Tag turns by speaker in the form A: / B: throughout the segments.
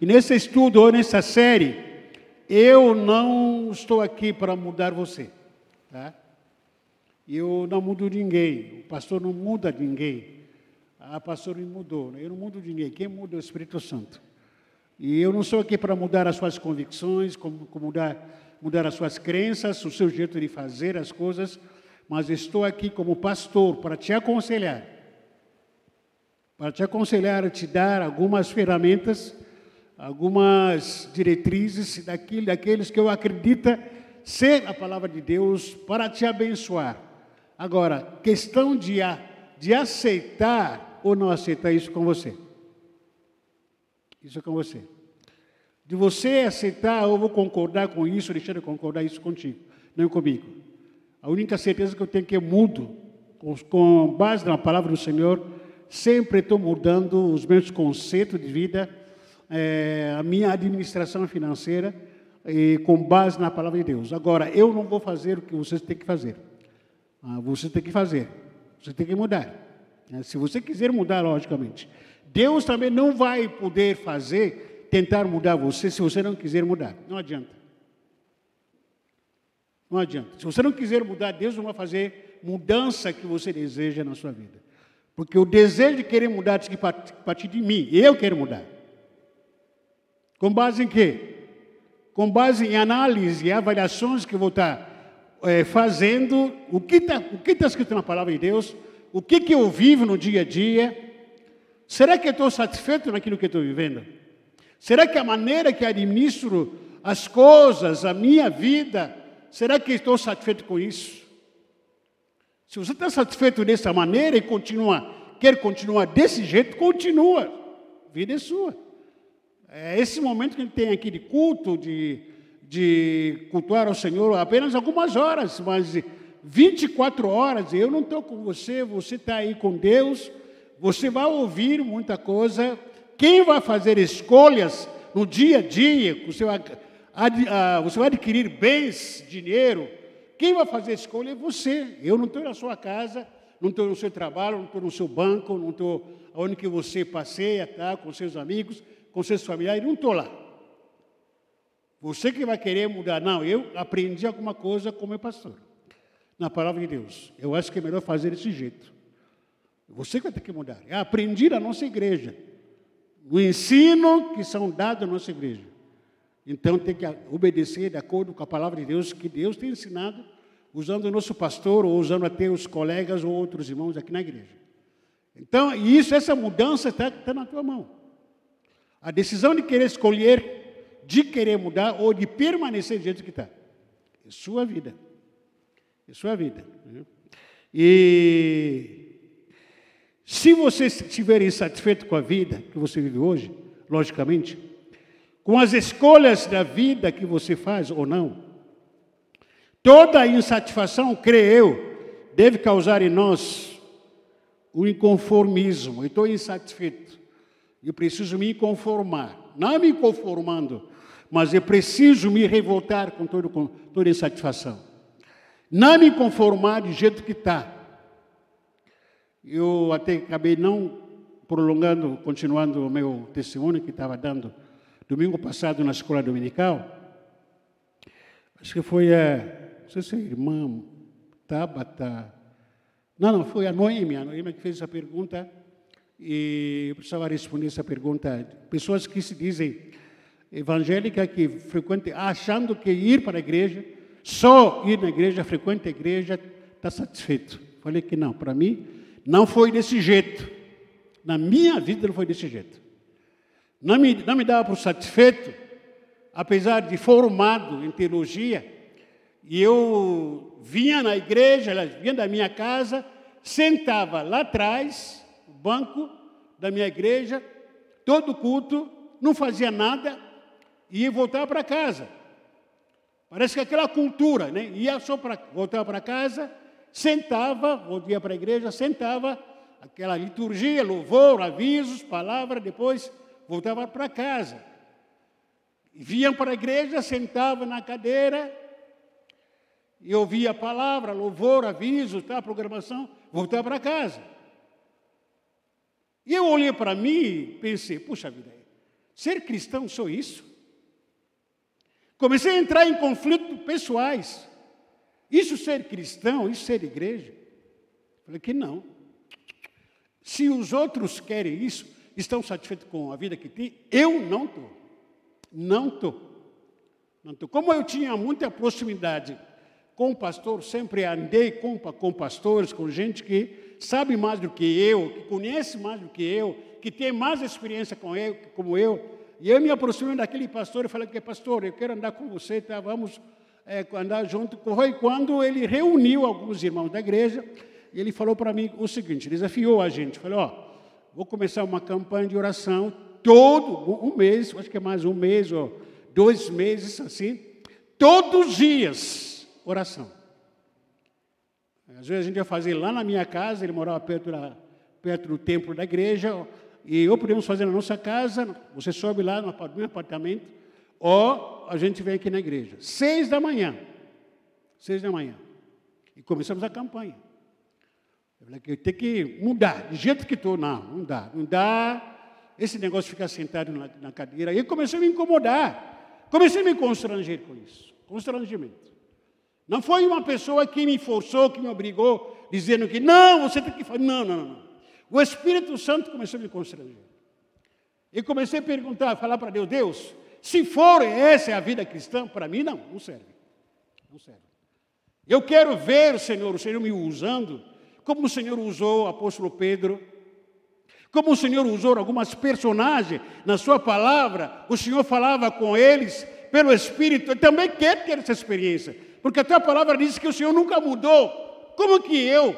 A: E nesse estudo ou nessa série, eu não estou aqui para mudar você, tá? Eu não mudo ninguém, o pastor não muda ninguém. A pastor me mudou, eu não mudo ninguém, quem muda é o Espírito Santo. E eu não sou aqui para mudar as suas convicções, como, como mudar, mudar as suas crenças, o seu jeito de fazer as coisas, mas estou aqui como pastor para te aconselhar. Para te aconselhar, te dar algumas ferramentas, algumas diretrizes daquilo, daqueles que eu acredito ser a palavra de Deus para te abençoar. Agora, questão de, de aceitar ou não aceitar isso com você. Isso é com você. De você aceitar, eu vou concordar com isso, deixar de concordar isso contigo, não comigo. A única certeza que eu tenho é que eu mudo, com base na palavra do Senhor, sempre estou mudando os meus conceitos de vida, é, a minha administração financeira, e, com base na palavra de Deus. Agora, eu não vou fazer o que vocês têm que fazer. Ah, você tem que fazer, você tem que mudar. Né? Se você quiser mudar, logicamente. Deus também não vai poder fazer, tentar mudar você, se você não quiser mudar. Não adianta. Não adianta. Se você não quiser mudar, Deus não vai fazer mudança que você deseja na sua vida. Porque o desejo de querer mudar tem que partir de mim. Eu quero mudar. Com base em quê? Com base em análise e avaliações que vou estar é, fazendo, o que está tá escrito na palavra de Deus, o que, que eu vivo no dia a dia. Será que eu estou satisfeito naquilo que estou vivendo? Será que a maneira que administro as coisas, a minha vida, será que estou satisfeito com isso? Se você está satisfeito dessa maneira e continua, quer continuar desse jeito, continua. A vida é sua. É esse momento que a gente tem aqui de culto, de, de cultuar ao Senhor, apenas algumas horas, mas 24 horas, eu não estou com você, você está aí com Deus, você vai ouvir muita coisa. Quem vai fazer escolhas no dia a dia, você vai ah, você vai adquirir bens, dinheiro. Quem vai fazer escolha é você. Eu não estou na sua casa, não estou no seu trabalho, não estou no seu banco, não estou onde que você passeia, tá, com seus amigos, com seus familiares, não estou lá. Você que vai querer mudar, não, eu aprendi alguma coisa como pastor, na palavra de Deus. Eu acho que é melhor fazer desse jeito. Você que vai ter que mudar. Eu aprendi na nossa igreja, o ensino que são dados na nossa igreja. Então tem que obedecer de acordo com a palavra de Deus que Deus tem ensinado, usando o nosso pastor ou usando até os colegas ou outros irmãos aqui na igreja. Então, isso, essa mudança está tá na tua mão. A decisão de querer escolher, de querer mudar ou de permanecer do jeito que está. É sua vida. É sua vida. Né? E se você estiver insatisfeito com a vida que você vive hoje, logicamente, com as escolhas da vida que você faz ou não. Toda insatisfação, creio eu, deve causar em nós o inconformismo. Eu estou insatisfeito. Eu preciso me conformar. Não me conformando, mas eu preciso me revoltar com, todo, com toda insatisfação. Não me conformar do jeito que está. Eu até acabei não prolongando, continuando o meu testemunho que estava dando domingo passado na escola dominical, acho que foi a, não sei se é irmã Tabata, não, não, foi a Noemi, a Noemi que fez essa pergunta e precisava responder essa pergunta. Pessoas que se dizem evangélica que frequentam, achando que ir para a igreja, só ir na igreja, frequenta a igreja, está satisfeito. Falei que não, para mim não foi desse jeito. Na minha vida não foi desse jeito. Não me, não me dava por satisfeito, apesar de formado em teologia, e eu vinha na igreja, vinha da minha casa, sentava lá atrás, banco da minha igreja, todo culto, não fazia nada, e ia voltar para casa. Parece que aquela cultura, né? Ia só para voltar para casa, sentava, voltia para a igreja, sentava, aquela liturgia, louvor, avisos, palavra, depois voltava para casa. Vinham para a igreja, sentavam na cadeira, e ouvia a palavra, louvor, aviso, tá, programação, voltava para casa. E eu olhei para mim e pensei, puxa vida, Ser cristão só isso? Comecei a entrar em conflitos pessoais. Isso ser cristão, isso ser igreja? Falei que não. Se os outros querem isso, estão satisfeitos com a vida que têm, eu não estou. Não estou. Não tô. Como eu tinha muita proximidade com o pastor, sempre andei com, com pastores, com gente que sabe mais do que eu, que conhece mais do que eu, que tem mais experiência com eu, como eu. E eu me aproximei daquele pastor e falei que pastor, eu quero andar com você, tá? Vamos é, andar junto. Foi quando ele reuniu alguns irmãos da igreja e ele falou para mim o seguinte, desafiou a gente, falou, ó, vou começar uma campanha de oração todo um mês, acho que é mais um mês ou dois meses assim, todos os dias oração. Às vezes a gente ia fazer lá na minha casa, ele morava perto, da, perto do templo da igreja, e ou podemos fazer na nossa casa, você sobe lá no meu apartamento, ou a gente vem aqui na igreja. Seis da manhã. Seis da manhã. E começamos a campanha. Eu falei que eu tenho que mudar, de jeito que estou, não, não dá, não dá. Esse negócio de ficar sentado na, na cadeira. Aí comecei a me incomodar. Comecei a me constranger com isso. Constrangimento. Não foi uma pessoa que me forçou, que me obrigou, dizendo que não, você tem que fazer. Não, não, não. O Espírito Santo começou a me constranger. E comecei a perguntar, a falar para Deus, Deus, se for essa é a vida cristã, para mim não, não serve. Não serve. Eu quero ver Senhor, o Senhor me usando como o Senhor usou o apóstolo Pedro, como o Senhor usou algumas personagens na sua palavra, o Senhor falava com eles pelo Espírito, eu também quero ter essa experiência, porque a tua palavra diz que o Senhor nunca mudou. Como que eu,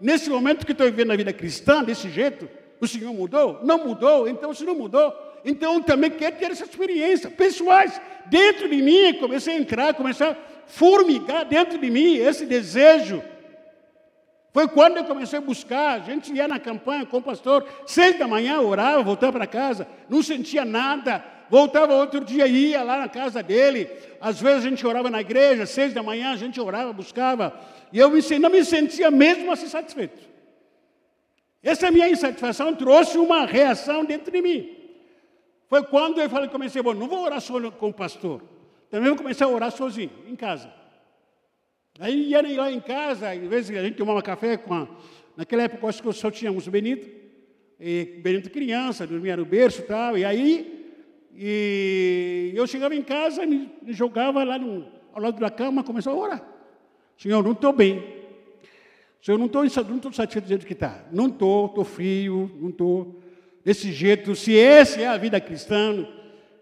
A: nesse momento que estou vivendo a vida cristã, desse jeito, o Senhor mudou? Não mudou, então se não mudou, então eu também quero ter essa experiência. Pessoais, dentro de mim, comecei a entrar, começar a formigar dentro de mim esse desejo foi quando eu comecei a buscar, a gente ia na campanha com o pastor, seis da manhã, orava, voltava para casa, não sentia nada, voltava outro dia, ia lá na casa dele, às vezes a gente orava na igreja, seis da manhã a gente orava, buscava, e eu não me sentia mesmo assim satisfeito. Essa minha insatisfação trouxe uma reação dentro de mim. Foi quando eu falei, comecei, bom, não vou orar só com o pastor, também vou começar a orar sozinho, em casa. Aí ia lá em casa, às vezes a gente tomava café com a... Naquela época, acho que só tínhamos Benito, e Benito criança, dormia no berço e tal, e aí e eu chegava em casa, me, jogava lá no, ao lado da cama, começava a orar. Senhor, não estou bem. Senhor, não estou não satisfeito do jeito que está. Não estou, estou frio, não estou desse jeito. Se essa é a vida cristã,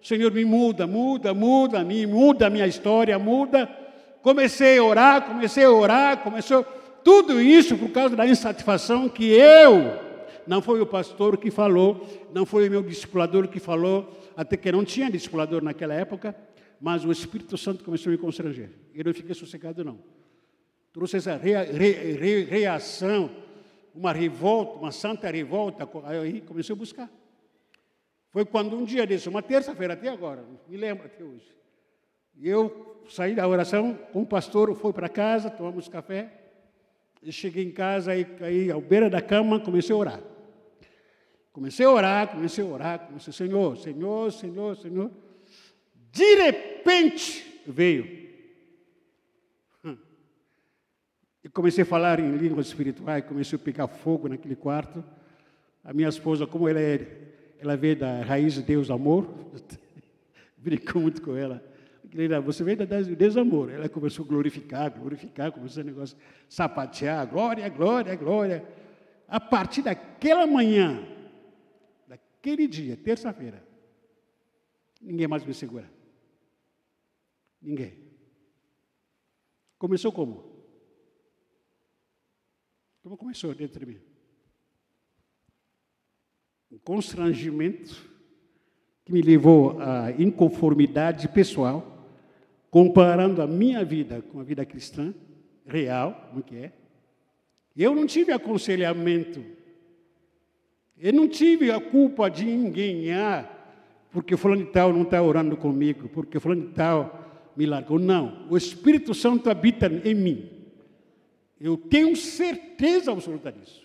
A: Senhor, me muda, muda, muda, me muda a minha história, muda comecei a orar, comecei a orar, começou tudo isso por causa da insatisfação que eu, não foi o pastor que falou, não foi o meu discipulador que falou, até que não tinha discipulador naquela época, mas o Espírito Santo começou a me constranger. Eu não fiquei sossegado, não. Trouxe essa rea, re, re, reação, uma revolta, uma santa revolta, aí comecei a buscar. Foi quando um dia desse, uma terça-feira até agora, me lembro até hoje. Eu saí da oração com o pastor, foi para casa, tomamos café. E cheguei em casa e caí ao beira da cama, comecei a orar. Comecei a orar, comecei a orar, comecei, Senhor, Senhor, Senhor, Senhor. De repente veio. E comecei a falar em línguas espirituais, comecei a pegar fogo naquele quarto. A minha esposa, como ela é, ela veio da raiz de Deus amor, brincou muito com ela. Você veio da desamor. Ela começou a glorificar, glorificar, começou a negócio, sapatear, glória, glória, glória. A partir daquela manhã, daquele dia, terça-feira, ninguém mais me segura. Ninguém. Começou como? Como começou dentro de mim? Um constrangimento que me levou à inconformidade pessoal comparando a minha vida com a vida cristã, real, como que é. Eu não tive aconselhamento. Eu não tive a culpa de ninguém, ah, porque fulano de tal não está orando comigo, porque fulano de tal me largou. Não, o Espírito Santo habita em mim. Eu tenho certeza absoluta disso.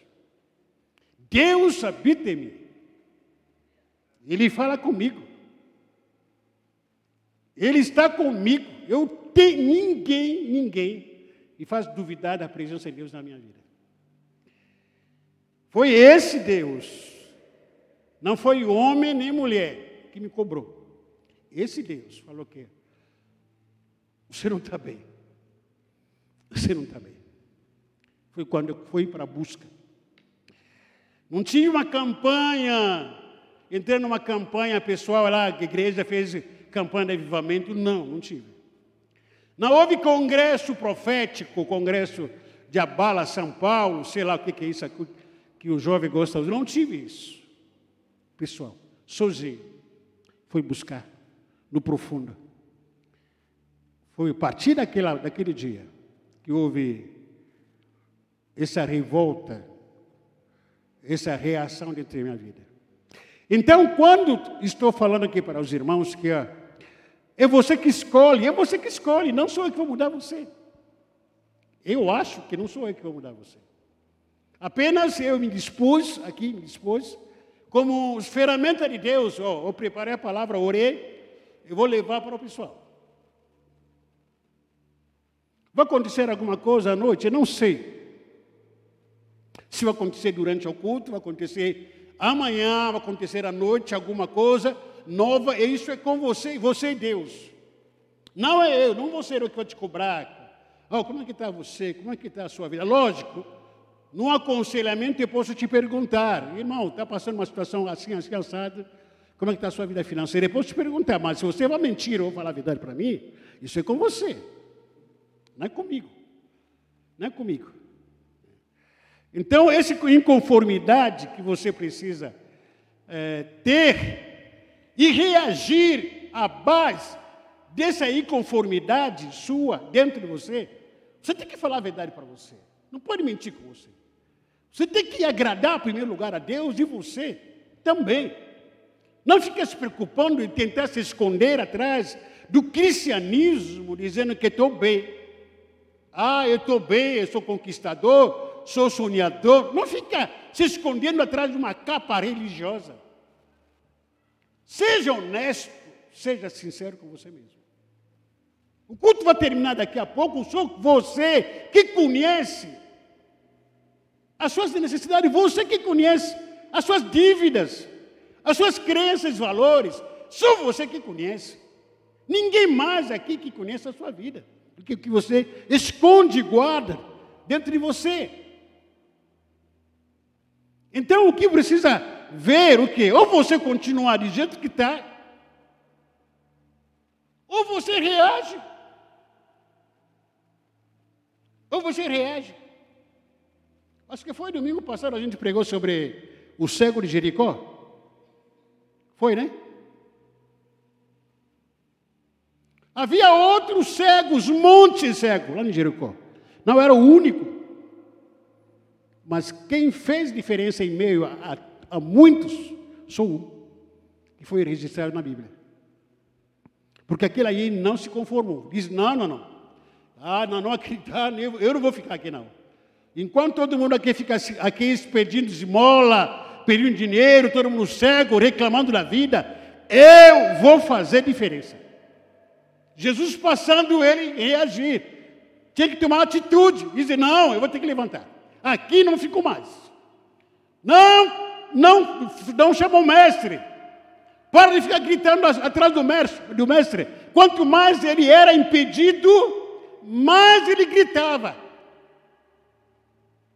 A: Deus habita em mim. Ele fala comigo. Ele está comigo. Eu tenho ninguém, ninguém me faz duvidar da presença de Deus na minha vida. Foi esse Deus, não foi homem nem mulher que me cobrou. Esse Deus falou que você não está bem. Você não está bem. Foi quando eu fui para a busca. Não tinha uma campanha, entrei numa campanha pessoal lá, que a igreja fez campanha de avivamento. Não, não tive. Não houve congresso profético, congresso de Abala, São Paulo, sei lá o que é isso aqui, que o jovem gosta de Não tive isso. Pessoal, sozinho. Fui buscar no profundo. Foi a partir daquela, daquele dia que houve essa revolta, essa reação dentro da minha vida. Então, quando estou falando aqui para os irmãos que é você que escolhe, é você que escolhe, não sou eu que vou mudar você. Eu acho que não sou eu que vou mudar você. Apenas eu me dispus, aqui me dispus, como ferramenta de Deus, ó, eu preparei a palavra, orei, eu vou levar para o pessoal. Vai acontecer alguma coisa à noite? Eu não sei. Se vai acontecer durante o culto, vai acontecer amanhã, vai acontecer à noite alguma coisa nova, e isso é com você, você e Deus. Não é eu, não vou ser eu que vou te cobrar. Oh, como é que está você? Como é que está a sua vida? Lógico, no aconselhamento eu posso te perguntar, irmão, está passando uma situação assim, assim, assada, como é que está a sua vida financeira? Eu posso te perguntar, mas se você vai mentir ou falar a verdade para mim, isso é com você. Não é comigo. Não é comigo. Então, essa inconformidade que você precisa é, ter e reagir à base dessa inconformidade sua dentro de você, você tem que falar a verdade para você. Não pode mentir com você. Você tem que agradar, em primeiro lugar, a Deus e você também. Não fique se preocupando em tentar se esconder atrás do cristianismo, dizendo que estou bem. Ah, eu estou bem, eu sou conquistador, sou sonhador. Não fica se escondendo atrás de uma capa religiosa. Seja honesto, seja sincero com você mesmo. O culto vai terminar daqui a pouco, sou você que conhece as suas necessidades, você que conhece as suas dívidas, as suas crenças e valores, só você que conhece. Ninguém mais aqui que conhece a sua vida do que o que você esconde e guarda dentro de você. Então o que precisa ver o que? Ou você continuar do jeito que está, ou você reage. Ou você reage. Acho que foi domingo passado a gente pregou sobre o cego de Jericó. Foi, né? Havia outros cegos, montes cegos, lá em Jericó. Não era o único. Mas quem fez diferença em meio a, a, a muitos, sou um, que foi registrado na Bíblia. Porque aquele aí não se conformou. Diz: não, não, não. Ah, não, não acreditar, eu não vou ficar aqui não. Enquanto todo mundo aqui fica aqui pedindo esmola, pedindo dinheiro, todo mundo cego, reclamando da vida, eu vou fazer diferença. Jesus passando ele reagir. Tinha que tomar atitude. Dizer, não, eu vou ter que levantar. Aqui não fico mais. Não, não, não chama o mestre. Para de ficar gritando atrás do mestre, do mestre. Quanto mais ele era impedido, mais ele gritava.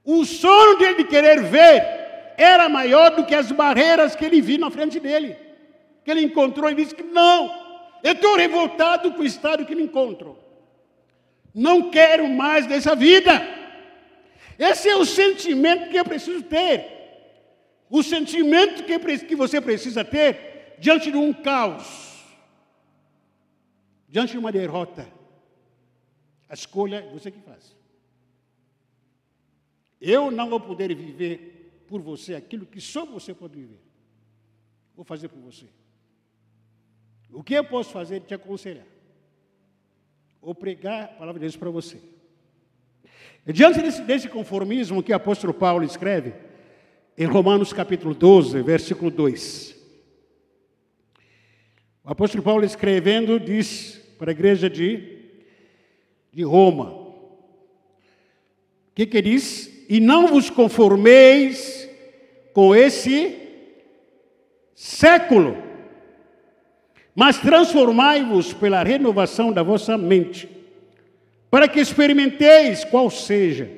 A: O sono dele de querer ver era maior do que as barreiras que ele viu na frente dele. Que ele encontrou e disse que não, eu estou revoltado com o estado que me encontro. Não quero mais dessa vida. Esse é o sentimento que eu preciso ter. O sentimento que você precisa ter diante de um caos, diante de uma derrota. A escolha é você que faz. Eu não vou poder viver por você aquilo que só você pode viver. Vou fazer por você. O que eu posso fazer é te aconselhar? Ou pregar a palavra de Deus para você. Diante desse, desse conformismo que o apóstolo Paulo escreve, em Romanos capítulo 12, versículo 2. O apóstolo Paulo escrevendo diz para a igreja de, de Roma. O que, que diz? E não vos conformeis com esse século, mas transformai-vos pela renovação da vossa mente, para que experimenteis qual seja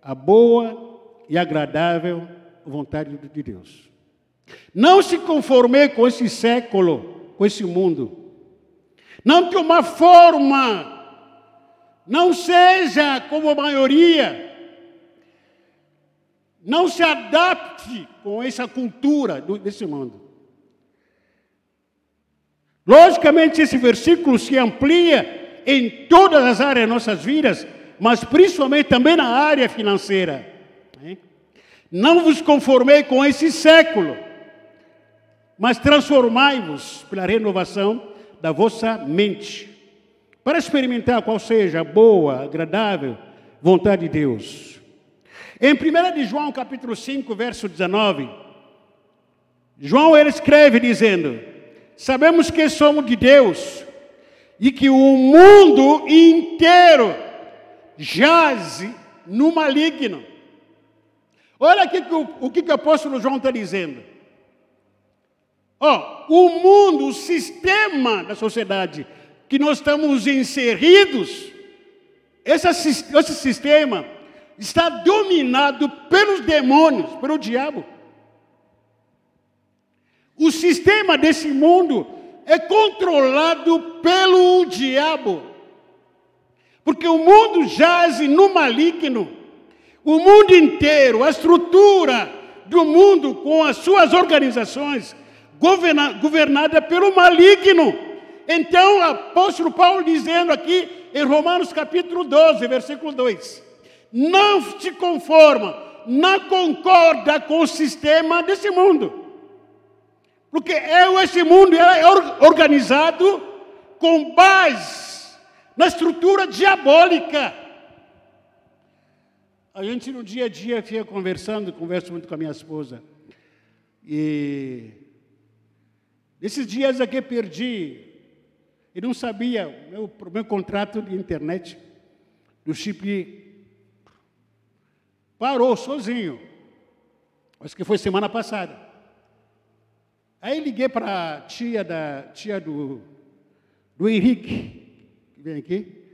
A: a boa e agradável vontade de Deus. Não se conformei com esse século, com esse mundo. Não de uma forma, não seja como a maioria. Não se adapte com essa cultura desse mundo. Logicamente, esse versículo se amplia em todas as áreas de nossas vidas, mas principalmente também na área financeira. Não vos conformei com esse século, mas transformai-vos pela renovação da vossa mente, para experimentar qual seja a boa, agradável vontade de Deus. Em 1 de João, capítulo 5, verso 19, João ele escreve dizendo: Sabemos que somos de Deus e que o mundo inteiro jaz no maligno. Olha aqui o, o que, que o apóstolo João está dizendo. Ó, o mundo, o sistema da sociedade que nós estamos inseridos, esse, esse sistema está dominado pelos demônios, pelo diabo. O sistema desse mundo é controlado pelo diabo. Porque o mundo jaz no maligno. O mundo inteiro, a estrutura do mundo com as suas organizações, governa, governada pelo maligno. Então, o apóstolo Paulo dizendo aqui em Romanos capítulo 12, versículo 2: Não te conforma, não concorda com o sistema desse mundo. Porque é, esse mundo é organizado com base na estrutura diabólica. A gente no dia a dia fica conversando, converso muito com a minha esposa. E esses dias aqui perdi, e não sabia, meu, meu contrato de internet do chip parou sozinho. Acho que foi semana passada. Aí liguei para a tia, da, tia do, do Henrique, que vem aqui.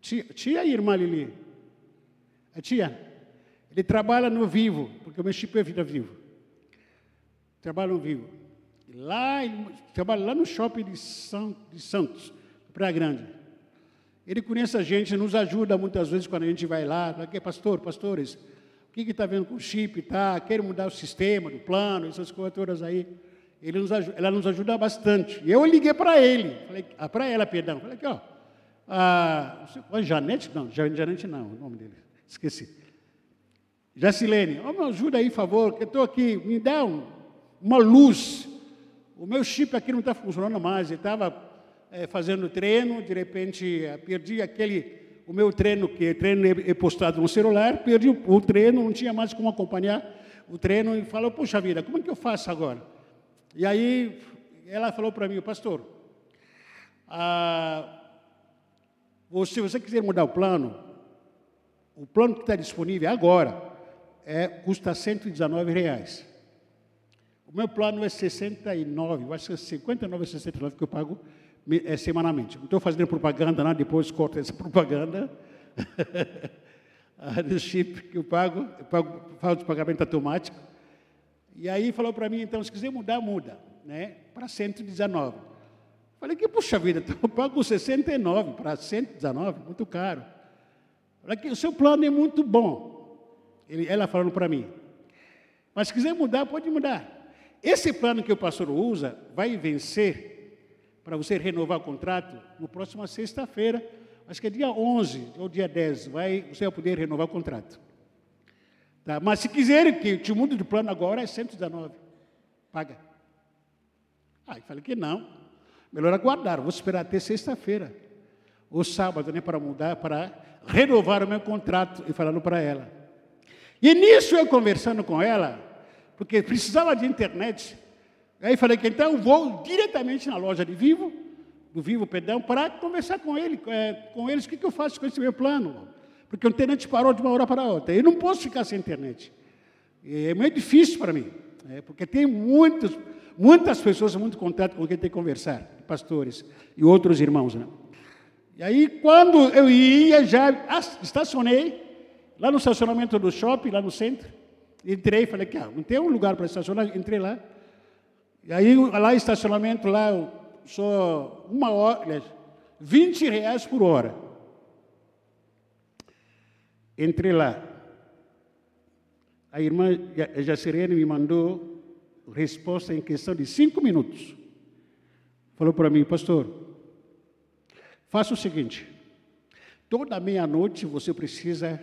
A: Tia, tia e irmã Lili. A tia, ele trabalha no vivo, porque o meu chip é vida vivo. Trabalha no vivo. Lá, trabalha lá no shopping de, São, de Santos, Praia Grande. Ele conhece a gente, nos ajuda muitas vezes quando a gente vai lá. Aqui, pastor, pastores, o que está vendo com o chip? Tá? Quer mudar o sistema, do plano, essas coisas todas aí. Ele nos ajuda, ela nos ajuda bastante. E eu liguei para ele, ah, para ela, perdão. Falei aqui, ó. A, a Janete, não, Janete não, o nome dele, esqueci. Jacilene, oh, me ajuda aí, por favor, que eu estou aqui, me dá um, uma luz o meu chip aqui não está funcionando mais. Eu estava é, fazendo treino, de repente eh, perdi aquele, o meu treino, que treino é postado no celular, perdi o, o treino, não tinha mais como acompanhar o treino e falou, puxa vida, como é que eu faço agora? E aí ela falou para mim, pastor, ah, se você quiser mudar o plano, o plano que está disponível agora é, custa 119 reais. O meu plano é 69, eu acho que é 59 ou 69 que eu pago é, semanalmente. Não estou fazendo propaganda, não, depois corto essa propaganda. do chip que eu pago, eu pago, faço pagamento automático. E aí falou para mim, então, se quiser mudar, muda, né? Para 119. Falei que, puxa vida, então eu pago 69 para 119, muito caro. Falei que o seu plano é muito bom. Ele, ela falando para mim. Mas se quiser mudar, pode mudar. Esse plano que o pastor usa vai vencer para você renovar o contrato no próximo sexta-feira, acho que é dia 11 ou dia 10, vai, você vai poder renovar o contrato. Tá? Mas se quiser que te mude de plano agora é 119. Paga. Aí ah, falei que não. Melhor aguardar, vou esperar até sexta-feira. Ou sábado, né, para mudar, para renovar o meu contrato e falando para ela. E nisso eu conversando com ela, porque precisava de internet. Aí falei que então vou diretamente na loja de Vivo, do Vivo, perdão, para conversar com ele, é, com eles, o que, que eu faço com esse meu plano? Porque a internet parou de uma hora para outra. Eu não posso ficar sem internet. É meio difícil para mim, é, porque tem muitos, muitas pessoas, muito contato com quem tem que conversar, pastores e outros irmãos. Né? E aí, quando eu ia, já estacionei lá no estacionamento do shopping, lá no centro. Entrei, falei que ah, não tem um lugar para estacionar, entrei lá. E aí, lá estacionamento, lá, só uma hora, 20 reais por hora. Entrei lá. A irmã Jacirene me mandou resposta em questão de cinco minutos. Falou para mim, pastor, faça o seguinte: toda meia-noite você precisa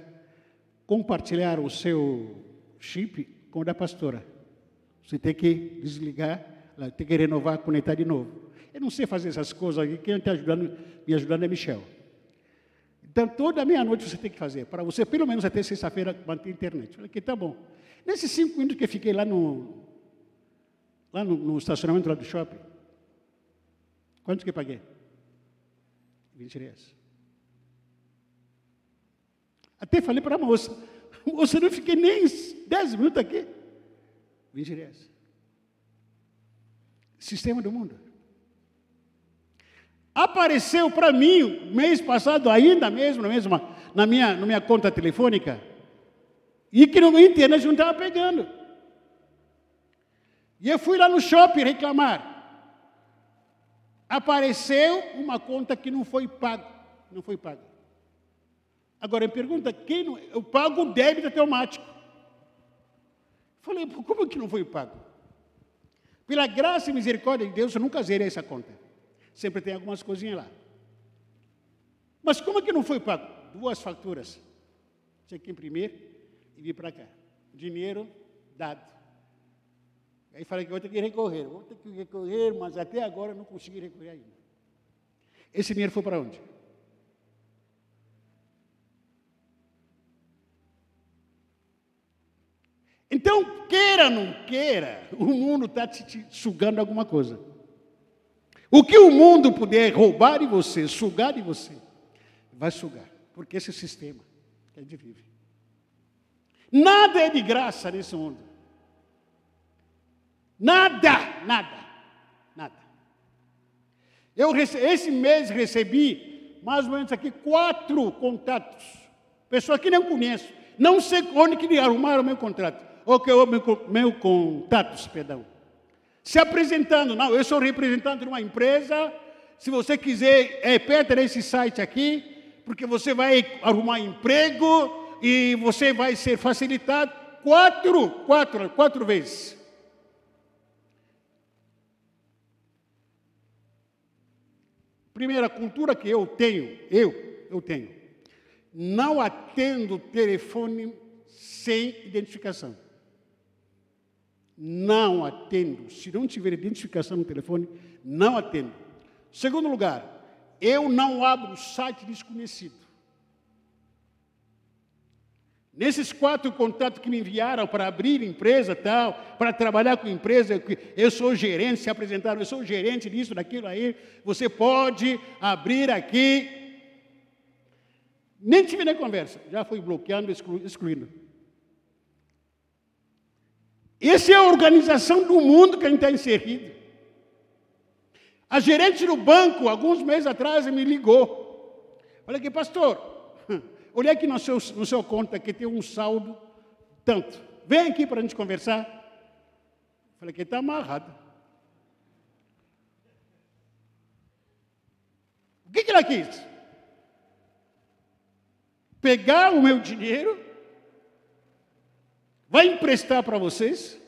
A: compartilhar o seu chip com o da pastora. Você tem que desligar, tem que renovar, conectar de novo. Eu não sei fazer essas coisas aqui, quem está ajudando, me ajudando é Michel. Então, toda meia-noite você tem que fazer, para você, pelo menos até sexta-feira, manter a internet. Eu falei que tá bom. Nesses cinco minutos que eu fiquei lá no, lá no, no estacionamento lá do shopping, quanto que eu paguei? 20 reais. Até falei para a moça, moça, não fiquei nem 10 minutos aqui. 20 reais. Sistema do mundo. Apareceu para mim, mês passado, ainda mesmo, na, mesma, na, minha, na minha conta telefônica, e que no internet não estava pegando. E eu fui lá no shopping reclamar. Apareceu uma conta que não foi paga. Não foi paga. Agora, ele pergunta, quem não, eu pago o débito automático. Falei, como que não foi pago? Pela graça e misericórdia de Deus, eu nunca zerei essa conta. Sempre tem algumas coisinhas lá. Mas como é que não foi pago? Duas faturas. Tinha que imprimir e vir para cá. Dinheiro dado. Aí falei que vou ter que recorrer. Vou ter que recorrer, mas até agora não consegui recorrer ainda. Esse dinheiro foi para onde? Então, queira ou não queira, o mundo está te, sugando alguma coisa. O que o mundo puder roubar de você, sugar de você, vai sugar. Porque esse sistema que a gente vive. Nada é de graça nesse mundo. Nada, nada, nada. Eu esse mês recebi mais ou menos aqui quatro contatos. Pessoas que não conheço. Não sei onde que arrumaram o meu contrato ou que o meu, contatos, perdão. Se apresentando, não, eu sou representante de uma empresa. Se você quiser, é perto desse site aqui, porque você vai arrumar emprego e você vai ser facilitado quatro, quatro, quatro vezes. Primeira cultura que eu tenho, eu, eu tenho, não atendo telefone sem identificação não atendo. Se não tiver identificação no telefone, não atendo. Segundo lugar, eu não abro site desconhecido. Nesses quatro contatos que me enviaram para abrir empresa tal, para trabalhar com empresa, eu sou gerente, se apresentaram, eu sou gerente disso, daquilo aí, você pode abrir aqui. Nem tive nem conversa, já fui bloqueando, excluindo. Essa é a organização do mundo que a gente está inserido. A gerente do banco, alguns meses atrás, me ligou. Falei que, pastor, olhei aqui no seu, no seu conta que tem um saldo tanto. Vem aqui para a gente conversar. Falei que está amarrado. O que, que ela quis? Pegar o meu dinheiro vai emprestar para vocês,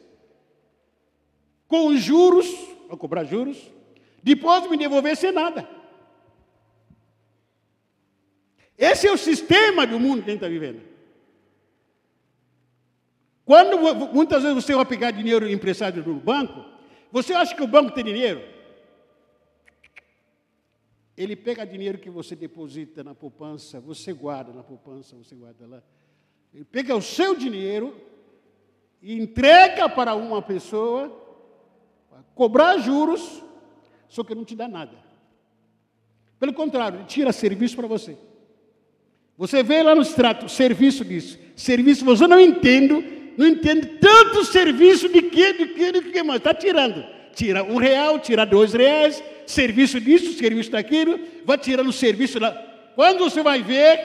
A: com juros, vai cobrar juros, depois me devolver sem nada. Esse é o sistema do mundo que a gente está vivendo. Quando muitas vezes você vai pegar dinheiro emprestado no banco, você acha que o banco tem dinheiro? Ele pega dinheiro que você deposita na poupança, você guarda na poupança, você guarda lá. Ele pega o seu dinheiro entrega para uma pessoa, cobrar juros, só que não te dá nada. Pelo contrário, ele tira serviço para você. Você vê lá no extrato, serviço disso. Serviço, você não entende, não entende tanto serviço de que, de que, de que mais. Está tirando. Tira um real, tira dois reais, serviço disso, serviço daquilo, vai tirando serviço lá. Quando você vai ver,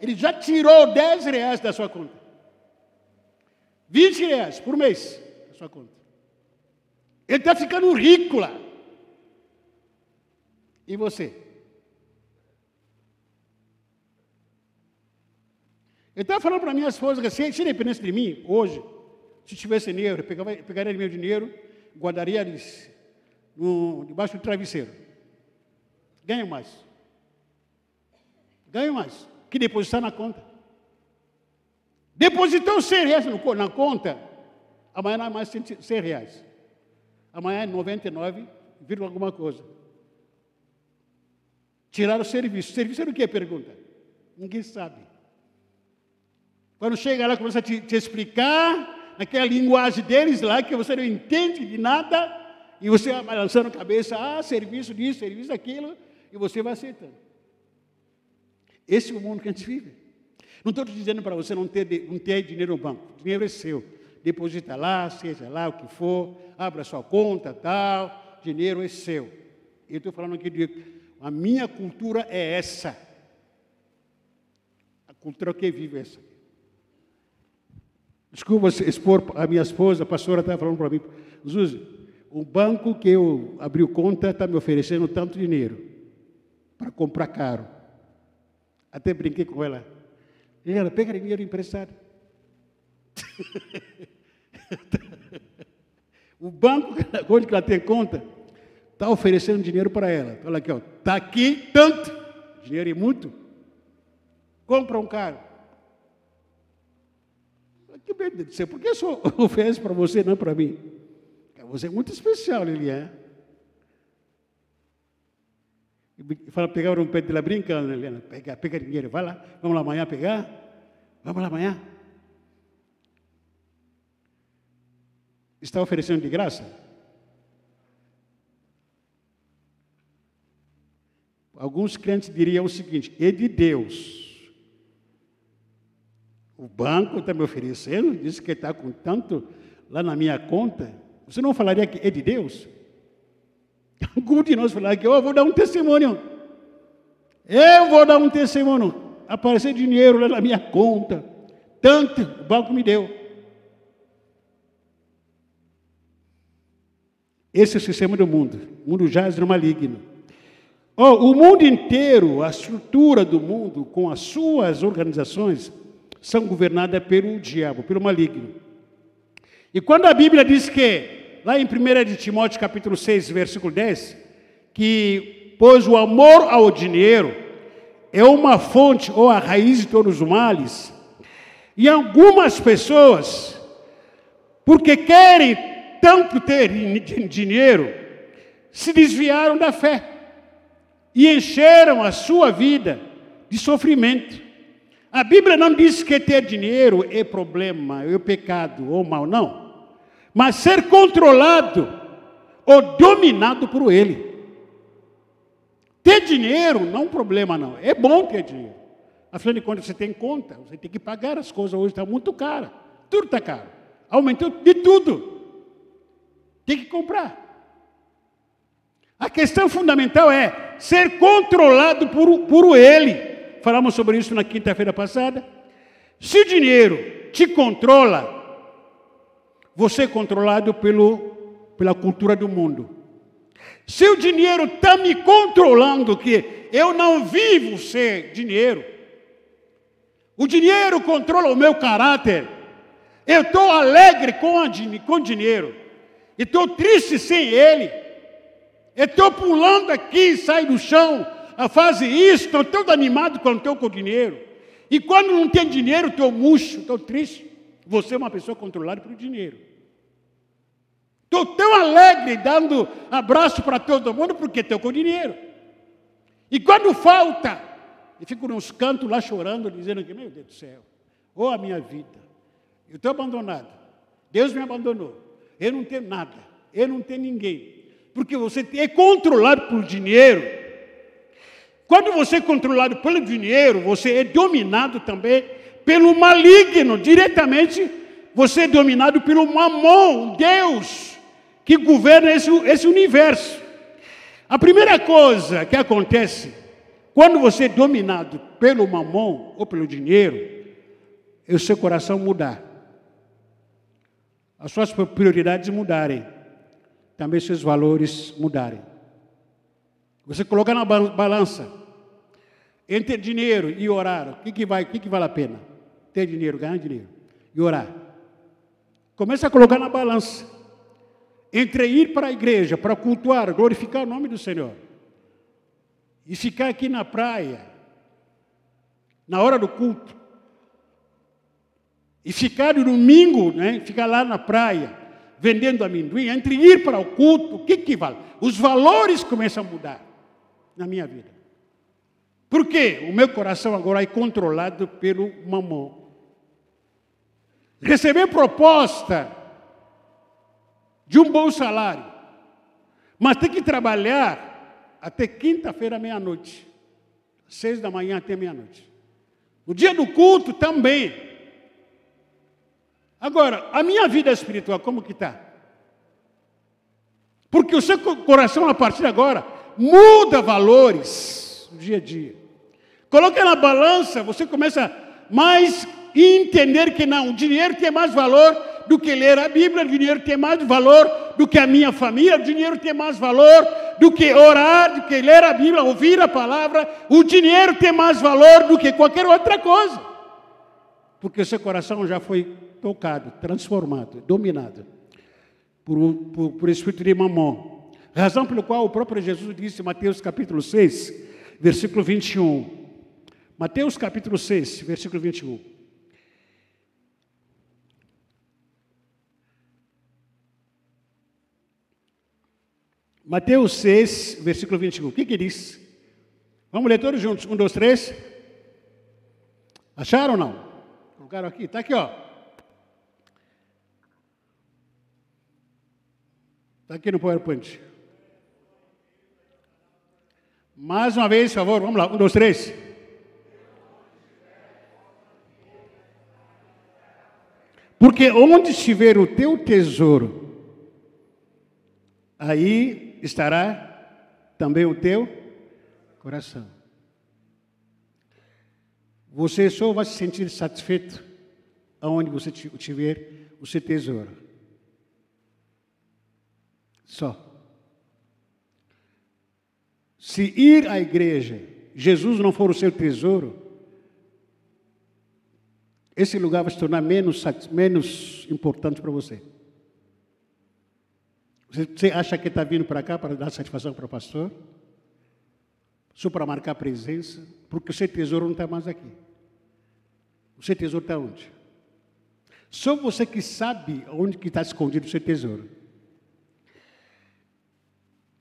A: ele já tirou 10 reais da sua conta. 20 reais por mês da sua conta. Ele está ficando rico lá. E você? Ele estava falando para minha esposa que se, se dependesse de mim, hoje, se tivesse dinheiro, pegava, pegaria meu dinheiro, guardaria no, debaixo do travesseiro. Ganho mais. Ganho mais. Que depositar na conta. Depositou 100 reais na conta, amanhã é mais 100 reais. Amanhã é 99, alguma coisa. Tiraram o serviço. Serviço era o que? Pergunta. Ninguém sabe. Quando chega lá, começa a te, te explicar naquela linguagem deles lá, que você não entende de nada, e você vai balançando a cabeça, ah, serviço disso, serviço daquilo, e você vai aceitando. Esse é o mundo que a gente vive. Não estou dizendo para você não ter, não ter dinheiro no banco. O dinheiro é seu. Deposita lá, seja lá o que for, abra sua conta, tal. Dinheiro é seu. Eu estou falando aqui de. A minha cultura é essa. A cultura que vive é essa. Desculpa expor a minha esposa, a pastora estava falando para mim, Zuzi, o banco que eu abri conta está me oferecendo tanto dinheiro para comprar caro. Até brinquei com ela. E ela, pega dinheiro emprestado. o banco onde ela tem conta está oferecendo dinheiro para ela. Olha aqui, está aqui tanto, dinheiro é muito. Compra um carro. Que bem de ser, por que só oferece para você, não para mim? Você é muito especial. E fala, pegaram um pé lá brincando, Helena. Pega, pega dinheiro, vai lá, vamos lá amanhã pegar? Vamos lá amanhã? Está oferecendo de graça? Alguns crentes diriam o seguinte: é de Deus. O banco está me oferecendo, disse que está com tanto lá na minha conta. Você não falaria que é de Deus? Algum de nós falaria que eu vou dar um testemunho. Eu vou dar um testemunho. Aparecer dinheiro lá na minha conta. Tanto o banco me deu. Esse é o sistema do mundo. O mundo jaz no maligno. Oh, o mundo inteiro, a estrutura do mundo, com as suas organizações, são governadas pelo diabo, pelo maligno. E quando a Bíblia diz que, lá em 1 de Timóteo capítulo 6, versículo 10, que pois o amor ao dinheiro é uma fonte ou a raiz de todos os males, e algumas pessoas, porque querem tanto ter dinheiro, se desviaram da fé e encheram a sua vida de sofrimento. A Bíblia não diz que ter dinheiro é problema, é pecado ou mal, não. Mas ser controlado ou dominado por ele. Ter dinheiro não é um problema, não. É bom ter dinheiro. Afinal de contas, você tem conta, você tem que pagar as coisas hoje, está muito caro. Tudo está caro. Aumentou de tudo. Tem que comprar. A questão fundamental é ser controlado por, por ele falamos sobre isso na quinta-feira passada. Se o dinheiro te controla, você é controlado pelo, pela cultura do mundo. Se o dinheiro está me controlando, que eu não vivo sem dinheiro, o dinheiro controla o meu caráter. Eu estou alegre com, a, com dinheiro, estou triste sem ele. estou pulando aqui, sai do chão, faz isso, estão todo animado quando estão com dinheiro. E quando não tem dinheiro, estou murcho, estou triste. Você é uma pessoa controlada pelo dinheiro. Estou tão alegre dando abraço para todo mundo porque estou com dinheiro. E quando falta, eu fico nos cantos lá chorando, dizendo que, meu Deus do céu, oh a minha vida, eu estou abandonado. Deus me abandonou. Eu não tenho nada. e não tem ninguém. Porque você é controlado por dinheiro. Quando você é controlado pelo dinheiro, você é dominado também pelo maligno, diretamente você é dominado pelo mamon, Deus, que governa esse, esse universo. A primeira coisa que acontece quando você é dominado pelo mamon ou pelo dinheiro, é o seu coração mudar. As suas prioridades mudarem. Também seus valores mudarem. Você coloca na balança entre dinheiro e orar, o que, que, vai, o que, que vale a pena? Ter dinheiro, ganhar dinheiro e orar. Começa a colocar na balança entre ir para a igreja, para cultuar, glorificar o nome do Senhor, e ficar aqui na praia, na hora do culto, e ficar no domingo, né, ficar lá na praia, vendendo amendoim, entre ir para o culto, o que que vale? Os valores começam a mudar na minha vida. Por quê? O meu coração agora é controlado pelo mamão. Receber proposta de um bom salário, mas tem que trabalhar até quinta-feira, meia-noite, seis da manhã até meia-noite. O dia do culto também. Agora, a minha vida espiritual, como que está? Porque o seu coração, a partir de agora, muda valores no dia a dia. Coloca na balança, você começa mais a entender que não, o dinheiro tem mais valor do que ler a Bíblia, o dinheiro tem mais valor do que a minha família, o dinheiro tem mais valor do que orar, do que ler a Bíblia, ouvir a palavra, o dinheiro tem mais valor do que qualquer outra coisa. Porque seu coração já foi tocado, transformado, dominado por, por, por espírito de mamão. Razão pelo qual o próprio Jesus disse em Mateus capítulo 6, versículo 21. Mateus capítulo 6, versículo 21. Mateus 6, versículo 21. O que que diz? Vamos ler todos juntos. Um, dois, três. Acharam ou não? Colocaram aqui? Está aqui, ó. Está aqui no PowerPoint. Mais uma vez, por favor, vamos lá. Um, dois, três. Porque onde estiver o teu tesouro, aí estará também o teu coração. Você só vai se sentir satisfeito aonde você tiver o seu tesouro. Só. Se ir à igreja, Jesus não for o seu tesouro, esse lugar vai se tornar menos, menos importante para você. Você acha que está vindo para cá para dar satisfação para o pastor? Só para marcar presença? Porque o seu tesouro não está mais aqui. O seu tesouro está onde? Só você que sabe onde que está escondido o seu tesouro.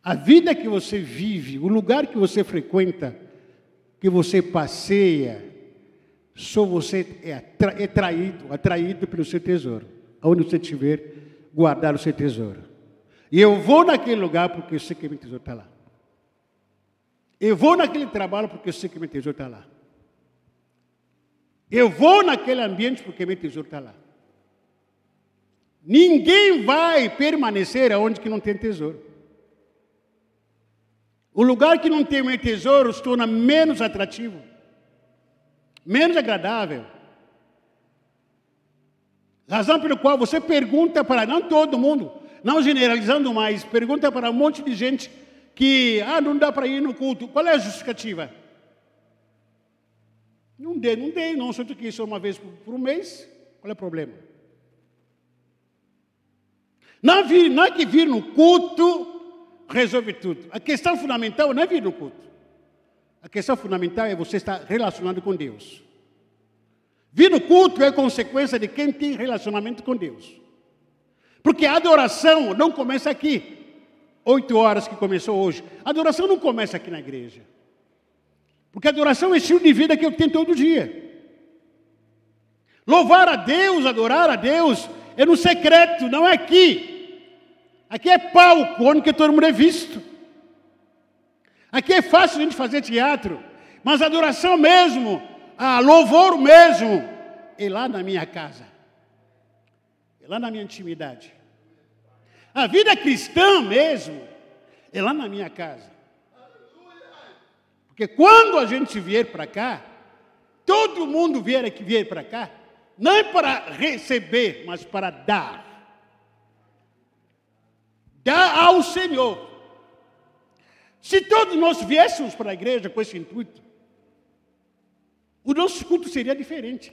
A: A vida que você vive, o lugar que você frequenta, que você passeia, só você é, é traído, atraído pelo seu tesouro. Onde você estiver, guardar o seu tesouro. E eu vou naquele lugar porque eu sei que meu tesouro está lá. Eu vou naquele trabalho porque eu sei que meu tesouro está lá. Eu vou naquele ambiente porque meu tesouro está lá. Ninguém vai permanecer aonde que não tem tesouro. O lugar que não tem mais tesouro se torna menos atrativo, menos agradável. Razão pelo qual você pergunta para, não todo mundo, não generalizando mais, pergunta para um monte de gente que, ah, não dá para ir no culto. Qual é a justificativa? Não dei, não dei, não sei o que isso uma vez por, por um mês. Qual é o problema? Não, vir, não é que vir no culto resolve tudo. A questão fundamental não é vir no culto. A questão fundamental é você estar relacionado com Deus. Vir no culto é consequência de quem tem relacionamento com Deus. Porque a adoração não começa aqui. Oito horas que começou hoje. A adoração não começa aqui na igreja. Porque a adoração é estilo de vida que eu tenho todo dia. Louvar a Deus, adorar a Deus, é no secreto, não é aqui. Aqui é palco onde todo mundo é visto. Aqui é fácil a gente fazer teatro, mas adoração mesmo, a louvor mesmo, é lá na minha casa, é lá na minha intimidade. A vida cristã mesmo, é lá na minha casa. Porque quando a gente vier para cá, todo mundo vier aqui vier para cá, não é para receber, mas para dar. Dar ao Senhor. Se todos nós viéssemos para a igreja com esse intuito, o nosso culto seria diferente.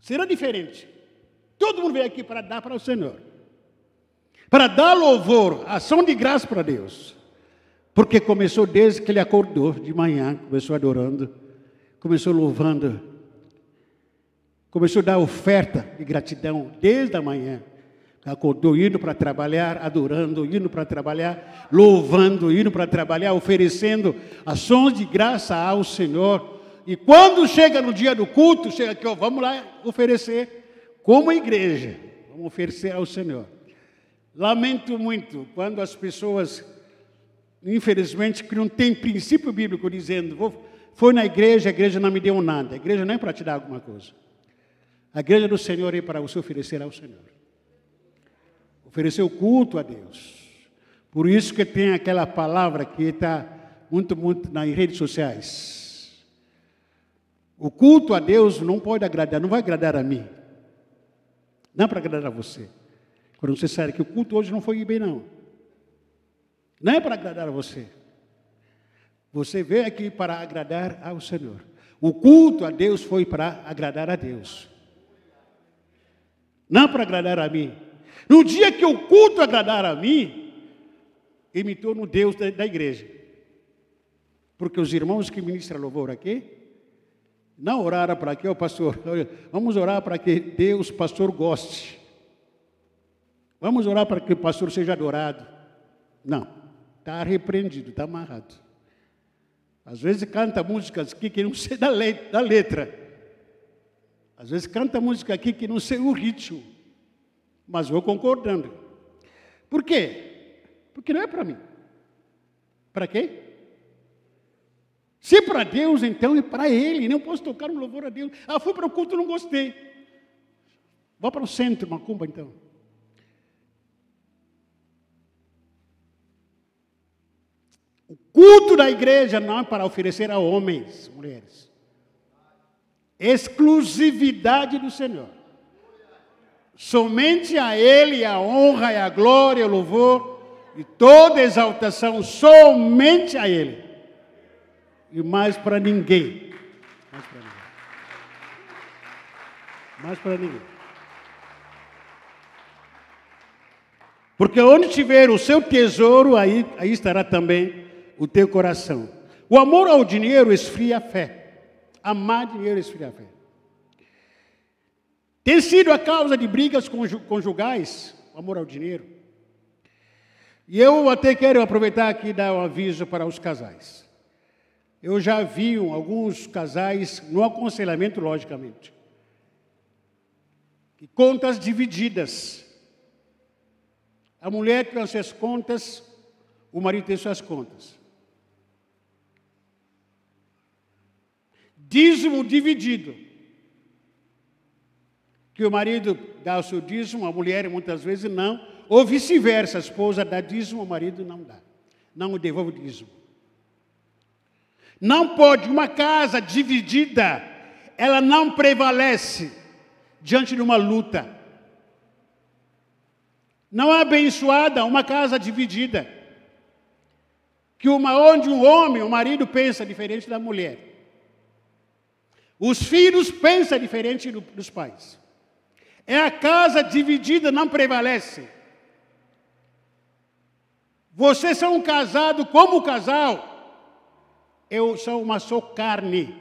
A: Será diferente. Todo mundo veio aqui para dar para o Senhor. Para dar louvor, ação de graça para Deus. Porque começou desde que ele acordou de manhã, começou adorando, começou louvando, começou a dar oferta de gratidão desde a manhã. Acordou indo para trabalhar, adorando, indo para trabalhar, louvando, indo para trabalhar, oferecendo ações de graça ao Senhor. E quando chega no dia do culto, chega aqui, ó, vamos lá oferecer como igreja, vamos oferecer ao Senhor. Lamento muito quando as pessoas infelizmente, que não tem princípio bíblico dizendo, vou, foi na igreja, a igreja não me deu nada. A igreja não é para te dar alguma coisa. A igreja do Senhor é para você oferecer ao Senhor. Oferecer o culto a Deus. Por isso que tem aquela palavra que está muito, muito nas redes sociais. O culto a Deus não pode agradar, não vai agradar a mim. Não é para agradar você. Quando você sabe que o culto hoje não foi bem, não. Não é para agradar a você. Você veio aqui para agradar ao Senhor. O culto a Deus foi para agradar a Deus. Não para agradar a mim. No dia que o culto agradar a mim, eu me torno Deus da, da igreja. Porque os irmãos que ministram louvor aqui, não oraram para que o pastor, vamos orar para que Deus, pastor, goste. Vamos orar para que o pastor seja adorado. Não. Está repreendido, está amarrado. Às vezes canta músicas aqui que não sei da letra. Às vezes canta música aqui que não sei o ritmo. Mas vou concordando. Por quê? Porque não é para mim. Para quê? Se é para Deus, então é para Ele. Não posso tocar um louvor a Deus. Ah, fui para o culto, não gostei. Vou para o centro, Macumba, então. O culto da igreja não é para oferecer a homens, mulheres. Exclusividade do Senhor. Somente a Ele a honra e a glória, o louvor e toda exaltação, somente a Ele. E mais para ninguém. Mais para ninguém. Mais para ninguém. Porque onde tiver o seu tesouro, aí, aí estará também o teu coração. O amor ao dinheiro esfria a fé. Amar dinheiro esfria a fé. Tem sido a causa de brigas conjugais, o amor ao dinheiro. E eu até quero aproveitar aqui e dar um aviso para os casais. Eu já vi alguns casais, no aconselhamento, logicamente, que contas divididas. A mulher tem as suas contas, o marido tem suas contas. dízimo dividido. Que o marido dá o seu dízimo, a mulher muitas vezes não, ou vice-versa, a esposa dá dízimo, o marido não dá. Não devolve dízimo. Não pode, uma casa dividida, ela não prevalece diante de uma luta. Não é abençoada uma casa dividida. Que uma onde um homem, o marido pensa diferente da mulher. Os filhos pensam diferente dos pais. É a casa dividida, não prevalece. Vocês são um casado como casal. Eu sou uma só carne.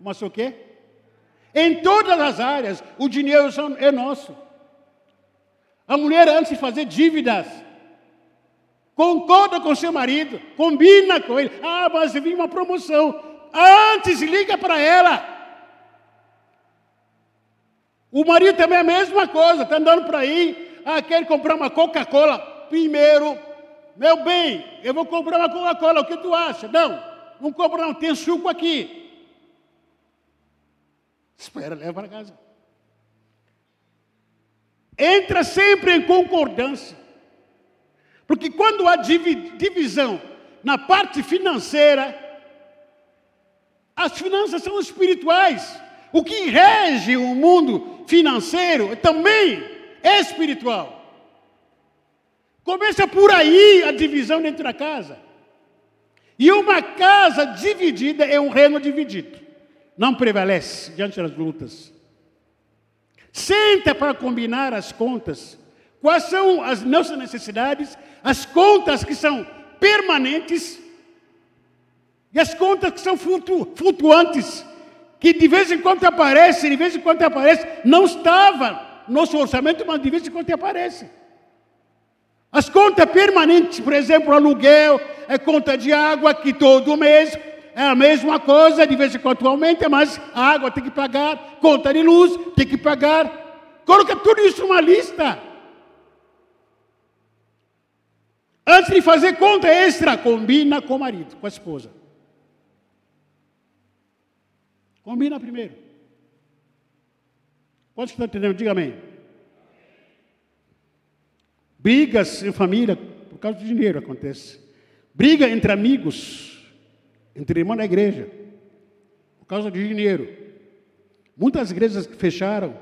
A: Uma só quê? Em todas as áreas, o dinheiro é nosso. A mulher, antes de fazer dívidas, concorda com seu marido, combina com ele. Ah, mas vi uma promoção. Antes liga para ela. O marido também é a mesma coisa, está andando por aí. ah, quer comprar uma Coca-Cola? Primeiro, meu bem, eu vou comprar uma Coca-Cola, o que tu acha? Não, não compra não, tem suco aqui. Espera, leva para casa. Entra sempre em concordância. Porque quando há divisão na parte financeira, as finanças são espirituais. O que rege o mundo financeiro também é espiritual. Começa por aí a divisão dentro da casa. E uma casa dividida é um reino dividido. Não prevalece diante das lutas. Senta para combinar as contas. Quais são as nossas necessidades, as contas que são permanentes e as contas que são flutuantes que de vez em quando aparece, de vez em quando aparece, não estava no nosso orçamento, mas de vez em quando aparece. As contas permanentes, por exemplo, aluguel, é conta de água, que todo mês é a mesma coisa, de vez em quando aumenta, mas a água tem que pagar, conta de luz tem que pagar. Coloca tudo isso numa lista. Antes de fazer conta extra, combina com o marido, com a esposa. Combina primeiro. Quantos estão entendendo? Diga amém. Brigas em família, por causa do dinheiro acontece. Briga entre amigos, entre irmãos da igreja, por causa de dinheiro. Muitas igrejas fecharam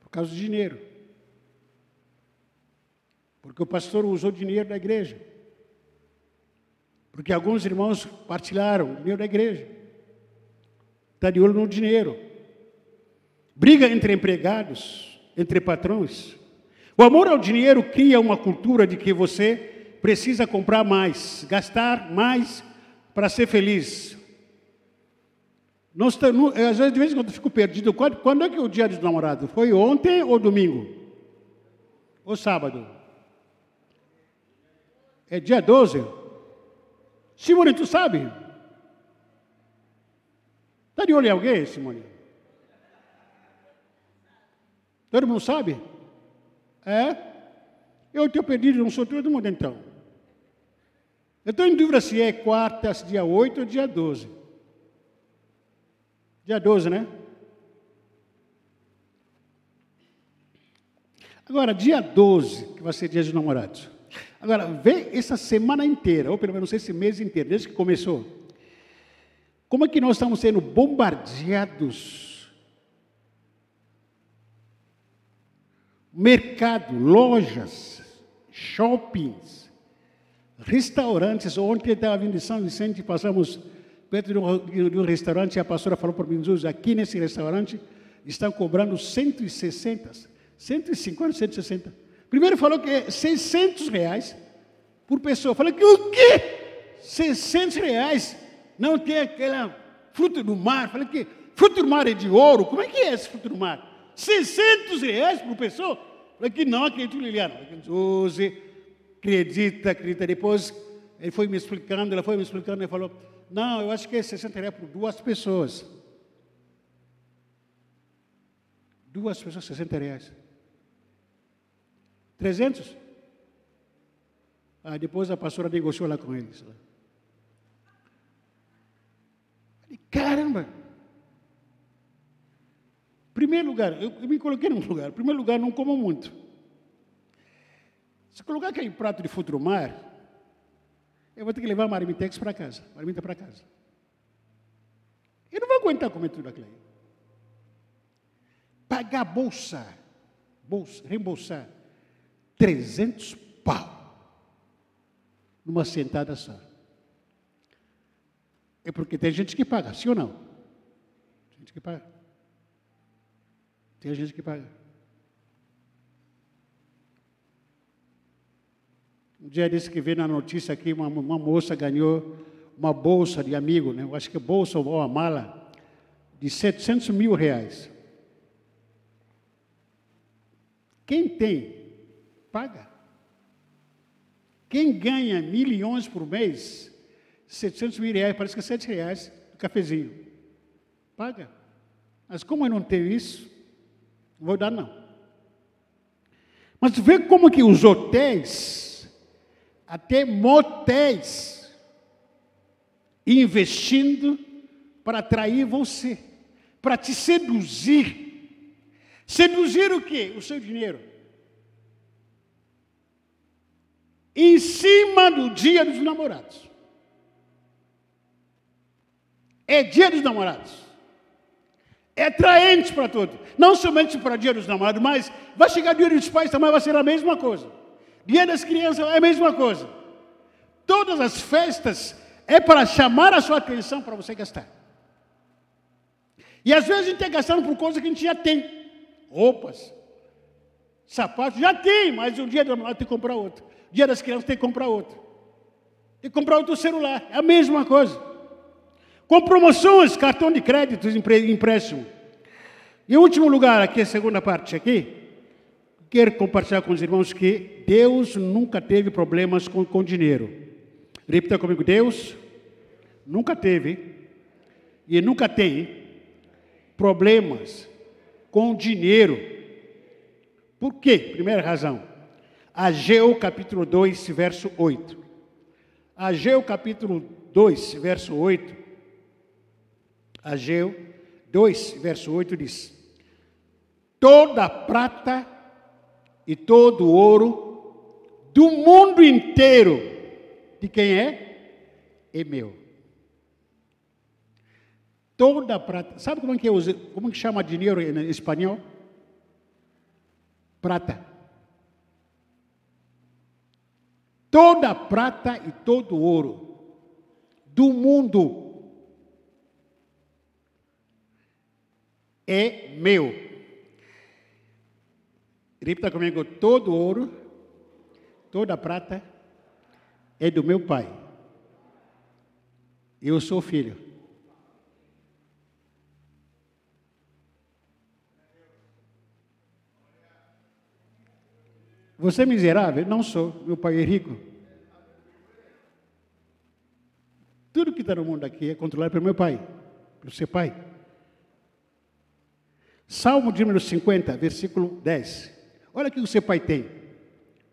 A: por causa de dinheiro. Porque o pastor usou dinheiro da igreja. Porque alguns irmãos partilharam o dinheiro da igreja. Está de olho no dinheiro. Briga entre empregados, entre patrões. O amor ao dinheiro cria uma cultura de que você precisa comprar mais, gastar mais para ser feliz. Nós, às vezes, de vez em quando eu fico perdido. Quando, quando é que é o dia dos namorados? Foi ontem ou domingo? Ou sábado? É dia 12? Simone, tu sabe? Está de olho em alguém, Simone? Todo mundo sabe? É? Eu tenho perdido, não sou todo mundo então. Eu estou em dúvida se é quarta, se dia 8 ou dia 12. Dia 12, né? Agora, dia 12, que vai ser dia dos namorados. Agora, vê essa semana inteira, ou pelo menos esse mês inteiro, desde que começou. Como é que nós estamos sendo bombardeados? Mercado, lojas, shoppings, restaurantes. Ontem estava vindo de São Vicente, passamos perto de um, de um restaurante e a pastora falou para mim, Jesus, aqui nesse restaurante estão cobrando 160, 150, 160. Primeiro falou que é 600 reais por pessoa. Falei que o quê? 600 reais? não tem aquela fruta do mar. Falei que fruto do mar é de ouro. Como é que é esse fruto do mar? 600 reais por pessoa? Falei que não acredito, Liliana. Use, acredita, acredita. Depois ele foi me explicando, ela foi me explicando, ele falou, não, eu acho que é 60 reais por duas pessoas. Duas pessoas, 60 reais. 300? Ah, depois a pastora negociou lá com eles. Caramba! Primeiro lugar, eu, eu me coloquei num lugar. Primeiro lugar, não como muito. Se colocar aquele prato de fruto do mar, eu vou ter que levar a marmitex para casa, marmita para casa. Eu não vou aguentar comer tudo aquilo aí. Pagar bolsa, bolsa, reembolsar 300 pau numa sentada só. É porque tem gente que paga, sim ou não? Tem gente que paga. Tem gente que paga. Um dia disse que veio na notícia aqui, uma, uma moça ganhou uma bolsa de amigo, né? Eu acho que é bolsa ou uma mala, de 700 mil reais. Quem tem, paga. Quem ganha milhões por mês, 700 mil reais, parece que é 7 reais do cafezinho. Paga. Mas como eu não tenho isso, não vou dar não. Mas vê como que os hotéis, até motéis, investindo para atrair você, para te seduzir. Seduzir o quê? O seu dinheiro. Em cima do dia dos namorados. É dia dos namorados. É atraente para todos. Não somente para dia dos namorados, mas vai chegar dia dos pais também, vai ser a mesma coisa. Dia das crianças é a mesma coisa. Todas as festas é para chamar a sua atenção para você gastar. E às vezes a gente está gastando por coisa que a gente já tem roupas, sapatos, já tem, mas o dia do namorado tem que comprar outro. Dia das crianças tem que comprar outro. Tem que comprar outro celular, é a mesma coisa. Com promoções, cartão de crédito, empréstimo. E último lugar, aqui a segunda parte aqui, quero compartilhar com os irmãos que Deus nunca teve problemas com, com dinheiro. Repita comigo, Deus nunca teve e nunca tem problemas com dinheiro. Por quê? Primeira razão. Ageu capítulo 2, verso 8. Ageu capítulo 2, verso 8. Ageu 2, verso 8 diz: Toda prata e todo ouro do mundo inteiro, de quem é? É meu toda prata. Sabe como é que, é, como que chama dinheiro em espanhol? Prata. Toda prata e todo ouro do mundo é meu. Repita comigo: todo ouro, toda prata é do meu pai. Eu sou filho. Você é miserável? Não sou. Meu pai é rico. Tudo que está no mundo aqui é controlado pelo meu pai, pelo seu pai. Salmo de número 50, versículo 10. Olha o que o seu pai tem.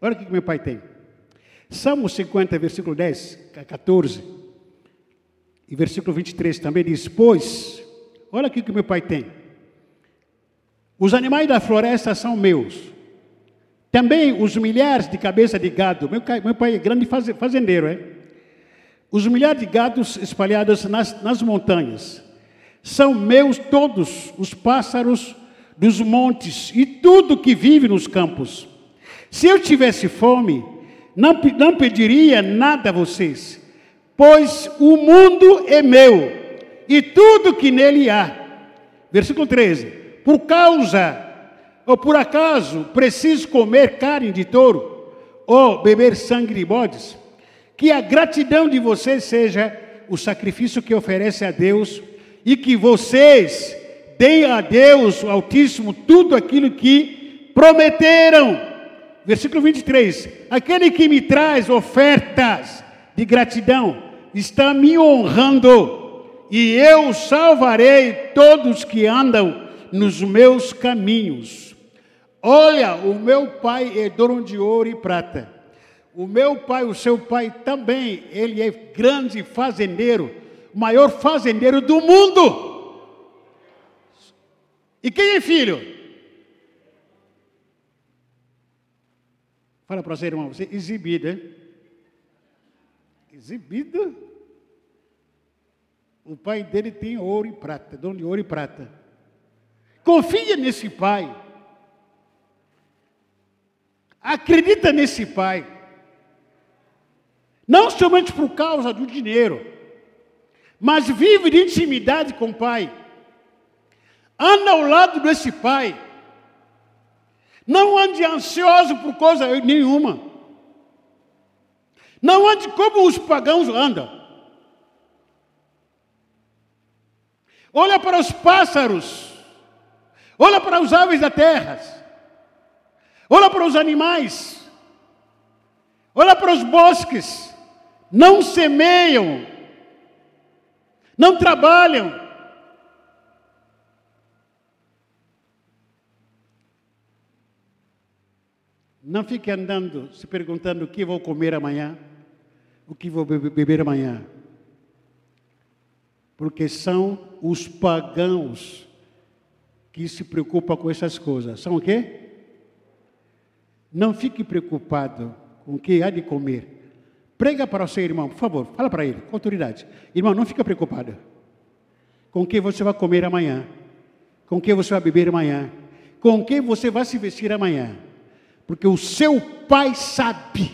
A: Olha o que meu pai tem. Salmo 50, versículo 10, 14. E versículo 23 também diz: Pois, olha aqui o que meu pai tem. Os animais da floresta são meus também os milhares de cabeças de gado. Meu, meu pai é grande fazendeiro, é? Os milhares de gados espalhados nas, nas montanhas. São meus todos os pássaros dos montes e tudo que vive nos campos. Se eu tivesse fome, não, não pediria nada a vocês, pois o mundo é meu e tudo que nele há. Versículo 13. Por causa ou por acaso preciso comer carne de touro ou beber sangue de bodes? Que a gratidão de vocês seja o sacrifício que oferece a Deus e que vocês deem a Deus, o Altíssimo, tudo aquilo que prometeram. Versículo 23: Aquele que me traz ofertas de gratidão está me honrando, e eu salvarei todos que andam nos meus caminhos. Olha, o meu pai é dono de ouro e prata. O meu pai, o seu pai também, ele é grande fazendeiro, o maior fazendeiro do mundo. E quem é filho? Fala para você, irmão, você é exibido, hein? Exibido? O pai dele tem ouro e prata, dono de ouro e prata. Confia nesse pai. Acredita nesse pai. Não somente por causa do dinheiro, mas vive de intimidade com o pai. Anda ao lado desse pai. Não ande ansioso por coisa nenhuma. Não ande como os pagãos andam. Olha para os pássaros. Olha para os aves da terra. Olha para os animais. Olha para os bosques. Não semeiam. Não trabalham. Não fique andando se perguntando o que vou comer amanhã, o que vou beber amanhã. Porque são os pagãos que se preocupam com essas coisas. São o quê? Não fique preocupado com o que há de comer. Prega para o seu irmão, por favor, fala para ele, com autoridade. Irmão, não fica preocupado com o que você vai comer amanhã, com o que você vai beber amanhã, com o que você vai se vestir amanhã, porque o seu pai sabe.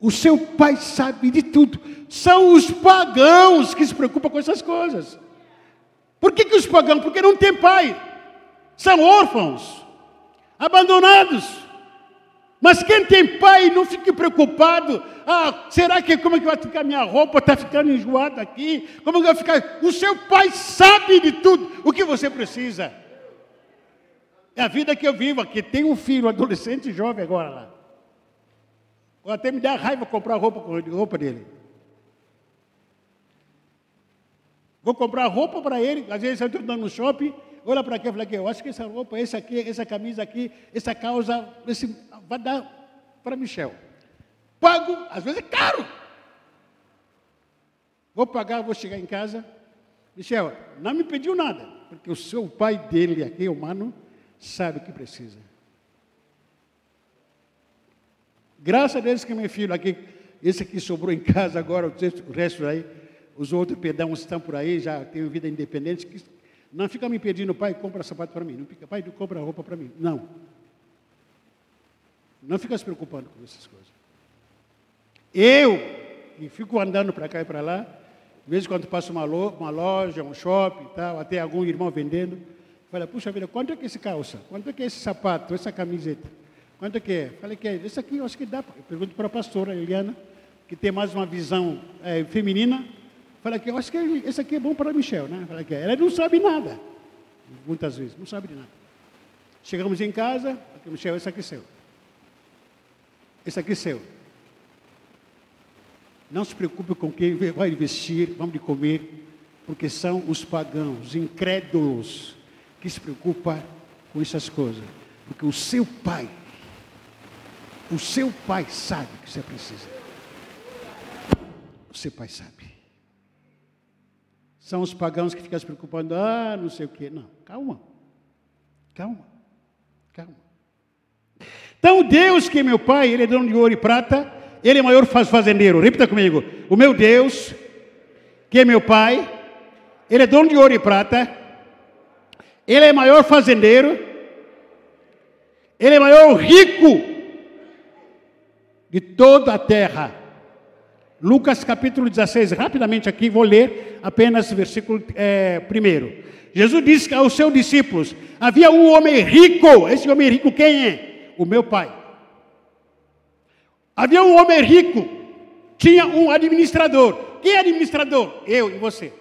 A: O seu pai sabe de tudo. São os pagãos que se preocupam com essas coisas. Por que, que os pagãos? Porque não tem pai. São órfãos, abandonados. Mas quem tem pai não fique preocupado. Ah, será que como é que vai ficar minha roupa? Está ficando enjoada aqui? Como é que vai ficar? O seu pai sabe de tudo o que você precisa. É a vida que eu vivo aqui. Tem um filho, adolescente jovem agora lá. Até me dá raiva comprar roupa, roupa dele. Vou comprar roupa para ele. Às vezes eu estou andando no shopping, olha para aqui e fala aqui, eu acho que essa roupa, essa aqui, essa camisa aqui, essa calça, esse vai dar para Michel. Pago, às vezes é caro. Vou pagar, vou chegar em casa. Michel, não me pediu nada, porque o seu pai dele aqui, humano, sabe o que precisa. Graças a Deus que meu filho aqui, esse aqui sobrou em casa agora, o resto aí, os outros pedãos estão por aí, já têm vida independente. Não fica me pedindo, pai, compra sapato para mim. Não fica, pai, compra roupa para mim. Não. Não fica se preocupando com essas coisas. Eu, que fico andando para cá e para lá, de vez em quando passo uma, lo uma loja, um shopping tal, até algum irmão vendendo, fala, puxa vida, quanto é que esse calça? Quanto é que é esse sapato, essa camiseta? Quanto é que é? Falei que é, esse aqui eu acho que dá. Eu pergunto para a pastora Eliana, que tem mais uma visão é, feminina. Falei que eu acho que esse aqui é bom para a Michel, né? Falei que ela não sabe nada. Muitas vezes, não sabe de nada. Chegamos em casa, Michel, esse aqui é seu. Esse aqui é seu. Não se preocupe com quem vai vestir, vamos de comer, porque são os pagãos, os incrédulos, que se preocupam com essas coisas. Porque o seu pai, o seu pai sabe que você precisa. O seu pai sabe. São os pagãos que ficam se preocupando, ah, não sei o quê. Não, calma. Calma. Calma. Então, Deus, que é meu Pai, Ele é dono de ouro e prata, Ele é maior fazendeiro. Repita comigo. O meu Deus, que é meu Pai, Ele é dono de ouro e prata, Ele é maior fazendeiro, Ele é maior rico de toda a terra. Lucas capítulo 16, rapidamente aqui, vou ler apenas versículo é, primeiro. Jesus disse aos seus discípulos: havia um homem rico, esse homem rico quem é? o meu pai. Havia um homem rico, tinha um administrador. Quem é administrador? Eu e você.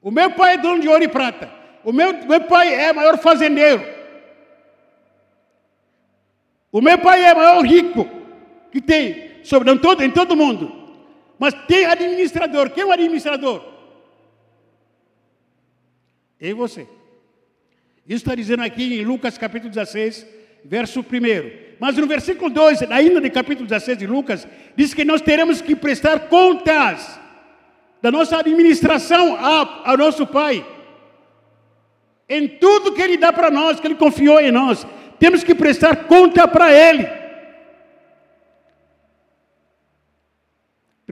A: O meu pai é dono de ouro e prata. O meu, meu pai é maior fazendeiro. O meu pai é maior rico que tem sobre em todo, em todo mundo. Mas tem administrador. Quem é o administrador? E você. Isso está dizendo aqui em Lucas capítulo 16, verso 1. Mas no versículo 2, ainda de capítulo 16 de Lucas, diz que nós teremos que prestar contas da nossa administração ao nosso Pai. Em tudo que Ele dá para nós, que Ele confiou em nós, temos que prestar conta para Ele.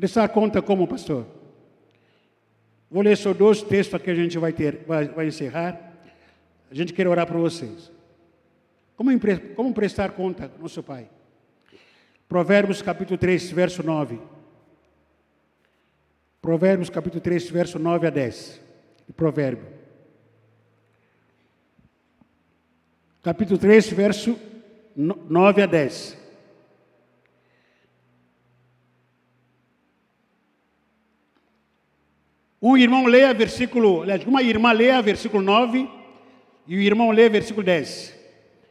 A: Prestar conta como, pastor? Vou ler só dois textos que a gente vai, ter, vai, vai encerrar. A gente quer orar por vocês. Como, como prestar conta nosso Pai? Provérbios capítulo 3, verso 9. Provérbios capítulo 3, verso 9 a 10. Provérbio. Capítulo 3, verso 9 a 10. Um irmão leia versículo, uma irmã leia versículo 9 e o irmão lê versículo 10.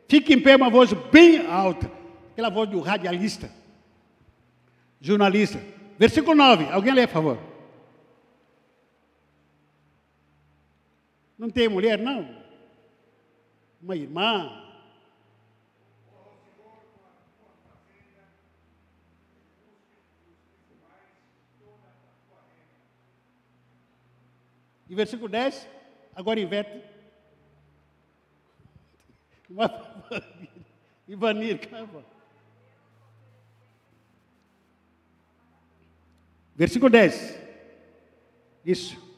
A: Fique em pé uma voz bem alta. Aquela voz do radialista. Jornalista. Versículo 9. Alguém lê, por favor. Não tem mulher, não? uma irmã. E versículo 10, agora inverte. Ivanir, calma. Versículo 10. Isso.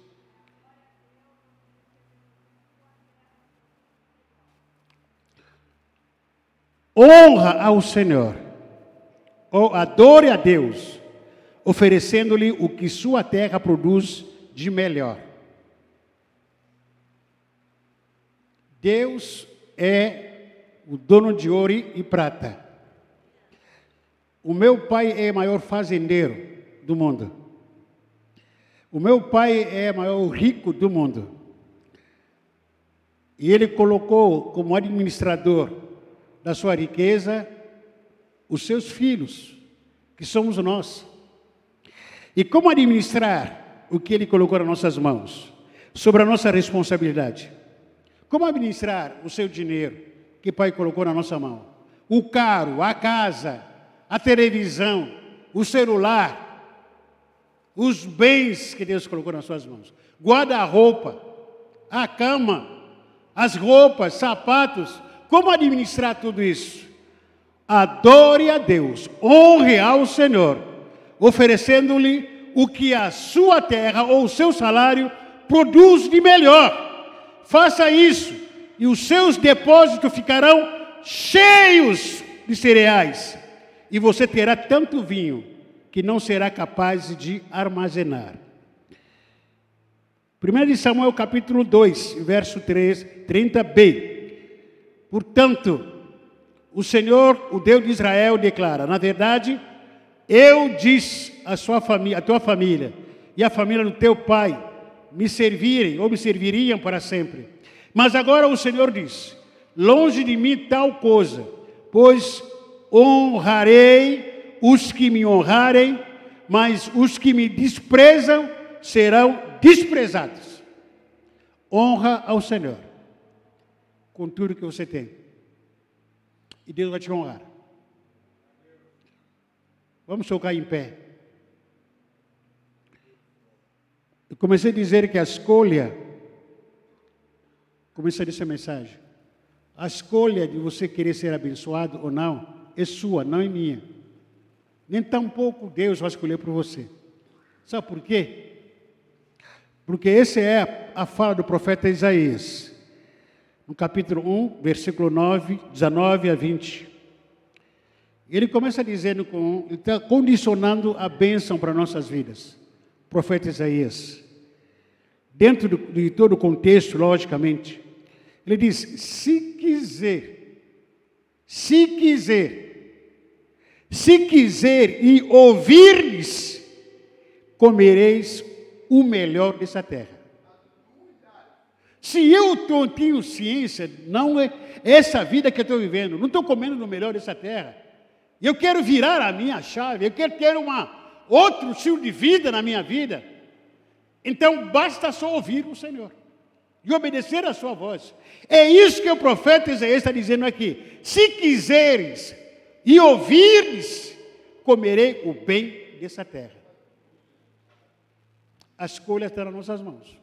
A: honra ao Senhor, ou adore a Deus, oferecendo-lhe o que sua terra produz de melhor. Deus é o dono de ouro e prata. O meu pai é o maior fazendeiro do mundo. O meu pai é o maior rico do mundo. E ele colocou como administrador da sua riqueza os seus filhos, que somos nós. E como administrar o que ele colocou nas nossas mãos? Sobre a nossa responsabilidade. Como administrar o seu dinheiro que Pai colocou na nossa mão? O carro, a casa, a televisão, o celular, os bens que Deus colocou nas suas mãos. Guarda-roupa, a cama, as roupas, sapatos. Como administrar tudo isso? Adore a Deus, honre ao Senhor, oferecendo-lhe o que a sua terra ou o seu salário produz de melhor Faça isso e os seus depósitos ficarão cheios de cereais. E você terá tanto vinho que não será capaz de armazenar. 1 de Samuel capítulo 2, verso 3, 30b. Portanto, o Senhor, o Deus de Israel, declara: Na verdade, eu disse à sua família, à tua família e à família do teu pai, me servirem ou me serviriam para sempre. Mas agora o Senhor diz: longe de mim tal coisa, pois honrarei os que me honrarem, mas os que me desprezam serão desprezados. Honra ao Senhor com tudo que você tem. E Deus vai te honrar. Vamos tocar em pé. Eu comecei a dizer que a escolha, comecei essa mensagem, a escolha de você querer ser abençoado ou não é sua, não é minha. Nem tampouco Deus vai escolher por você. Sabe por quê? Porque essa é a fala do profeta Isaías, no capítulo 1, versículo 9, 19 a 20. Ele começa dizendo, com, ele está condicionando a bênção para nossas vidas. O profeta Isaías dentro de todo o contexto, logicamente, ele diz: se quiser, se quiser, se quiser e ouvires, comereis o melhor dessa terra. Se eu tô, tenho ciência, não é essa vida que eu estou vivendo, não estou comendo no melhor dessa terra. Eu quero virar a minha chave, eu quero ter uma, outro estilo de vida na minha vida. Então basta só ouvir o Senhor e obedecer a sua voz. É isso que o profeta Isaías está dizendo aqui. Se quiseres e ouvires, comerei o bem dessa terra. A escolha está nas nossas mãos.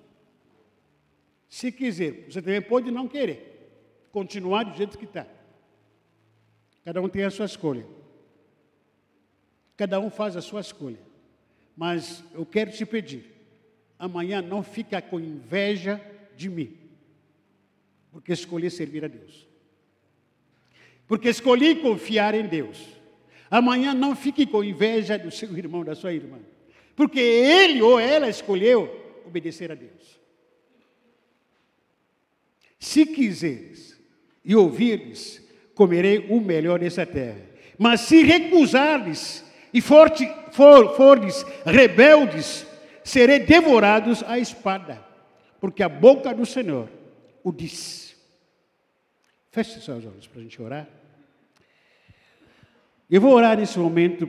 A: Se quiser, você também pode não querer, continuar do jeito que está. Cada um tem a sua escolha. Cada um faz a sua escolha. Mas eu quero te pedir, amanhã não fica com inveja de mim, porque escolhi servir a Deus. Porque escolhi confiar em Deus. Amanhã não fique com inveja do seu irmão, da sua irmã, porque ele ou ela escolheu obedecer a Deus. Se quiseres e ouvires, comerei o melhor dessa terra. Mas se recusares e forte, for, fordes rebeldes serei devorados à espada, porque a boca do Senhor o disse. Feche seus olhos para a gente orar. Eu vou orar nesse momento